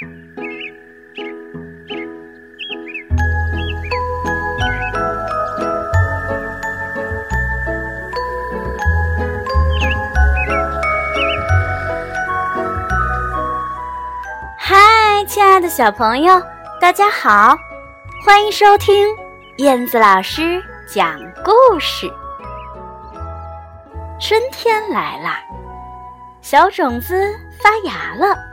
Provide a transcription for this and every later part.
嗨，亲爱的小朋友，大家好，欢迎收听燕子老师讲故事。春天来啦，小种子发芽了。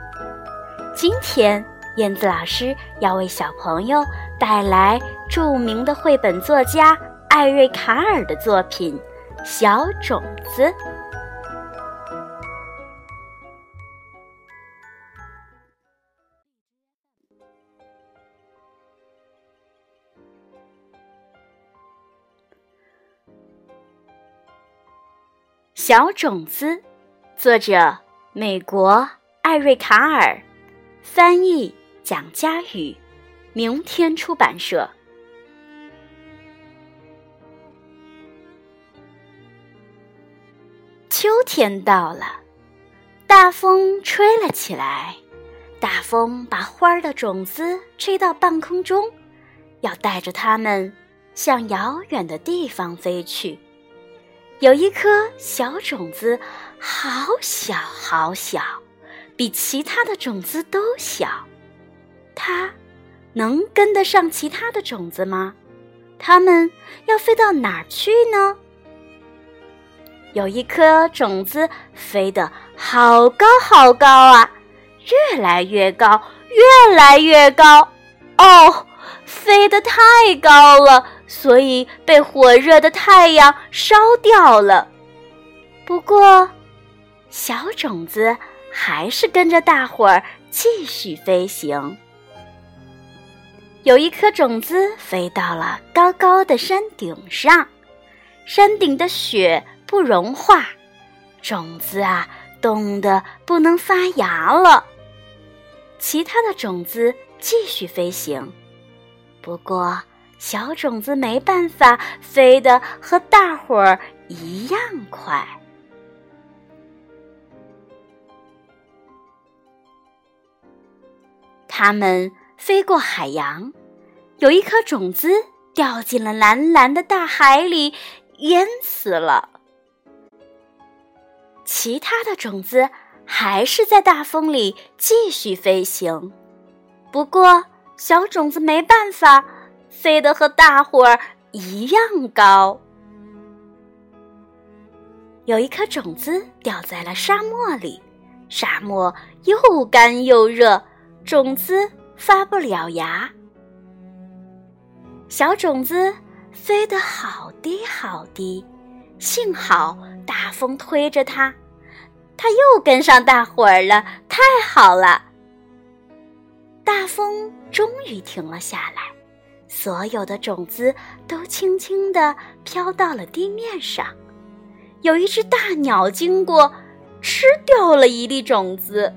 今天，燕子老师要为小朋友带来著名的绘本作家艾瑞卡尔的作品《小种子》。小种子，作者美国艾瑞卡尔，翻译蒋佳宇，明天出版社。秋天到了，大风吹了起来，大风把花儿的种子吹到半空中，要带着它们向遥远的地方飞去。有一颗小种子，好小好小，比其他的种子都小。它能跟得上其他的种子吗？它们要飞到哪儿去呢？有一颗种子飞得好高好高啊，越来越高，越来越高。哦，飞得太高了。所以被火热的太阳烧掉了。不过，小种子还是跟着大伙儿继续飞行。有一颗种子飞到了高高的山顶上，山顶的雪不融化，种子啊冻得不能发芽了。其他的种子继续飞行，不过。小种子没办法飞得和大伙儿一样快。它们飞过海洋，有一颗种子掉进了蓝蓝的大海里，淹死了。其他的种子还是在大风里继续飞行，不过小种子没办法。飞得和大伙儿一样高。有一颗种子掉在了沙漠里，沙漠又干又热，种子发不了芽。小种子飞得好低好低，幸好大风推着它，它又跟上大伙儿了，太好了！大风终于停了下来。所有的种子都轻轻地飘到了地面上。有一只大鸟经过，吃掉了一粒种子。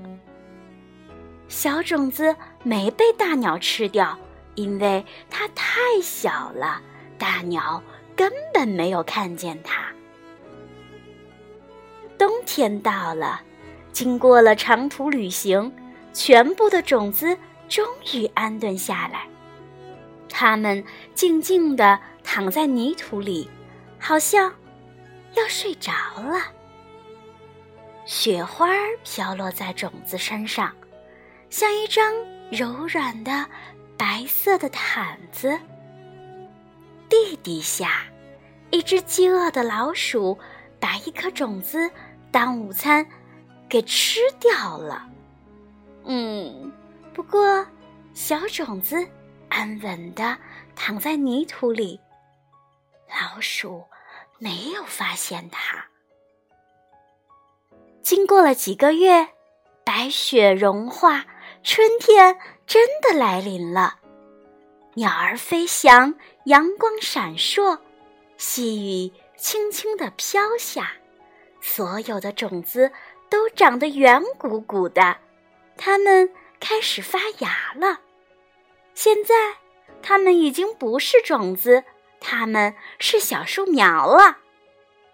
小种子没被大鸟吃掉，因为它太小了，大鸟根本没有看见它。冬天到了，经过了长途旅行，全部的种子终于安顿下来。它们静静地躺在泥土里，好像要睡着了。雪花飘落在种子身上，像一张柔软的白色的毯子。地底下，一只饥饿的老鼠把一颗种子当午餐给吃掉了。嗯，不过小种子。安稳地躺在泥土里，老鼠没有发现它。经过了几个月，白雪融化，春天真的来临了。鸟儿飞翔，阳光闪烁，细雨轻轻地飘下，所有的种子都长得圆鼓鼓的，它们开始发芽了。现在，它们已经不是种子，它们是小树苗了。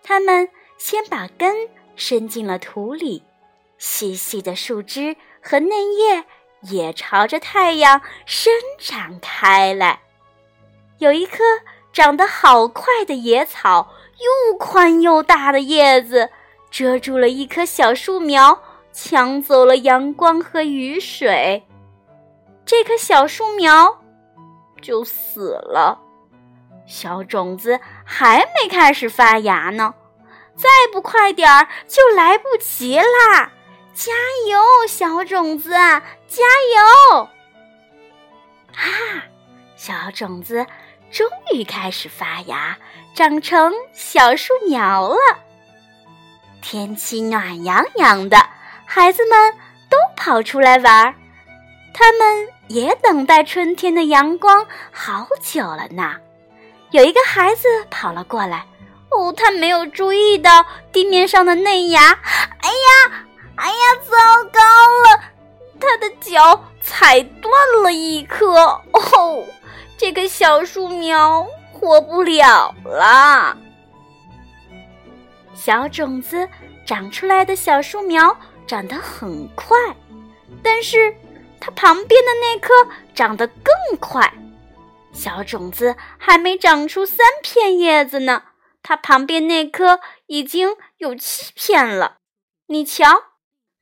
它们先把根伸进了土里，细细的树枝和嫩叶也朝着太阳伸展开来。有一棵长得好快的野草，又宽又大的叶子遮住了一棵小树苗，抢走了阳光和雨水。这棵小树苗就死了。小种子还没开始发芽呢，再不快点儿就来不及啦！加油，小种子，加油！啊，小种子终于开始发芽，长成小树苗了。天气暖洋洋的，孩子们都跑出来玩儿，他们也等待春天的阳光好久了呢。有一个孩子跑了过来，哦，他没有注意到地面上的嫩芽，哎呀！哎呀，糟糕了！他的脚踩断了一棵，哦，这个小树苗活不了了。小种子长出来的小树苗长得很快，但是它旁边的那棵长得更快。小种子还没长出三片叶子呢，它旁边那棵已经有七片了。你瞧。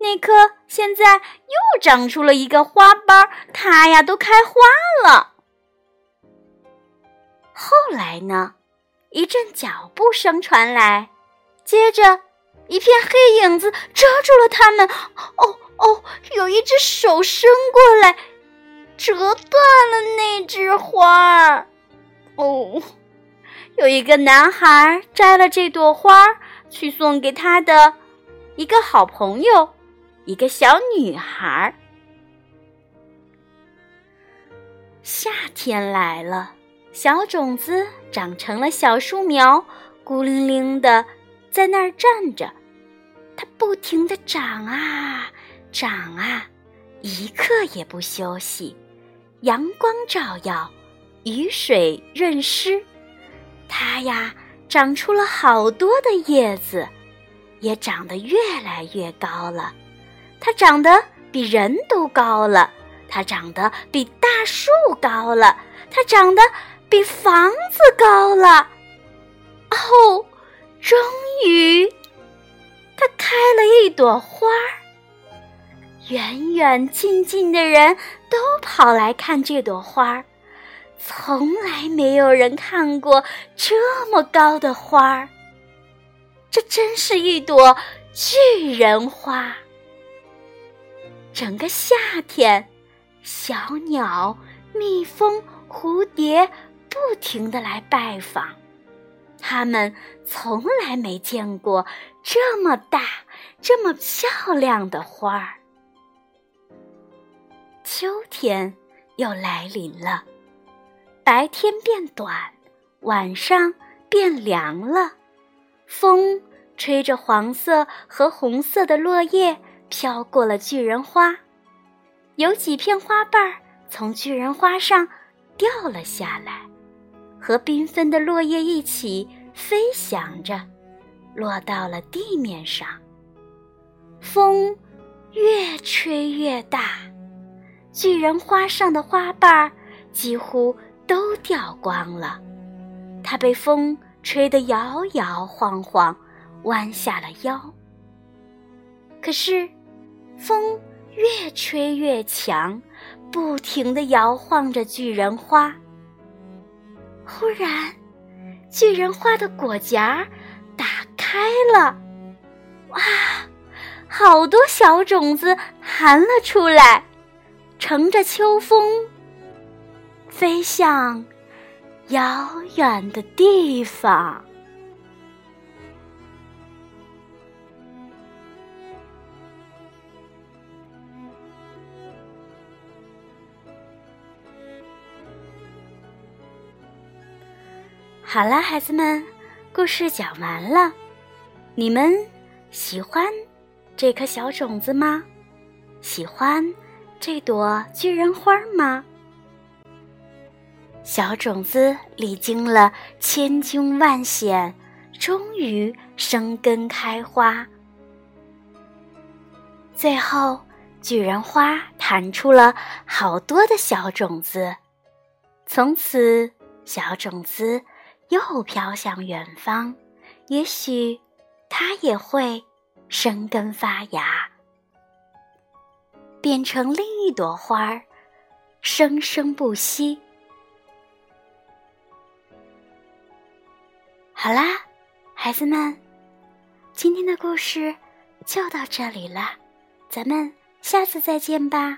那棵现在又长出了一个花苞，它呀都开花了。后来呢，一阵脚步声传来，接着一片黑影子遮住了他们。哦哦，有一只手伸过来，折断了那枝花儿。哦，有一个男孩摘了这朵花去送给他的一个好朋友。一个小女孩。夏天来了，小种子长成了小树苗，孤零零的在那儿站着。它不停的长啊长啊，一刻也不休息。阳光照耀，雨水润湿，它呀长出了好多的叶子，也长得越来越高了。它长得比人都高了，它长得比大树高了，它长得比房子高了。哦，终于，它开了一朵花儿。远远近近的人都跑来看这朵花儿，从来没有人看过这么高的花儿。这真是一朵巨人花。整个夏天，小鸟、蜜蜂、蝴蝶不停的来拜访，它们从来没见过这么大、这么漂亮的花儿。秋天又来临了，白天变短，晚上变凉了，风吹着黄色和红色的落叶。飘过了巨人花，有几片花瓣儿从巨人花上掉了下来，和缤纷的落叶一起飞翔着，落到了地面上。风越吹越大，巨人花上的花瓣儿几乎都掉光了，它被风吹得摇摇晃晃，弯下了腰。可是。风越吹越强，不停地摇晃着巨人花。忽然，巨人花的果荚打开了，哇，好多小种子含了出来，乘着秋风，飞向遥远的地方。好了，孩子们，故事讲完了。你们喜欢这颗小种子吗？喜欢这朵巨人花吗？小种子历经了千惊万险，终于生根开花。最后，巨人花。弹出了好多的小种子。从此，小种子又飘向远方，也许它也会生根发芽，变成另一朵花儿，生生不息。好啦，孩子们，今天的故事就到这里了，咱们下次再见吧。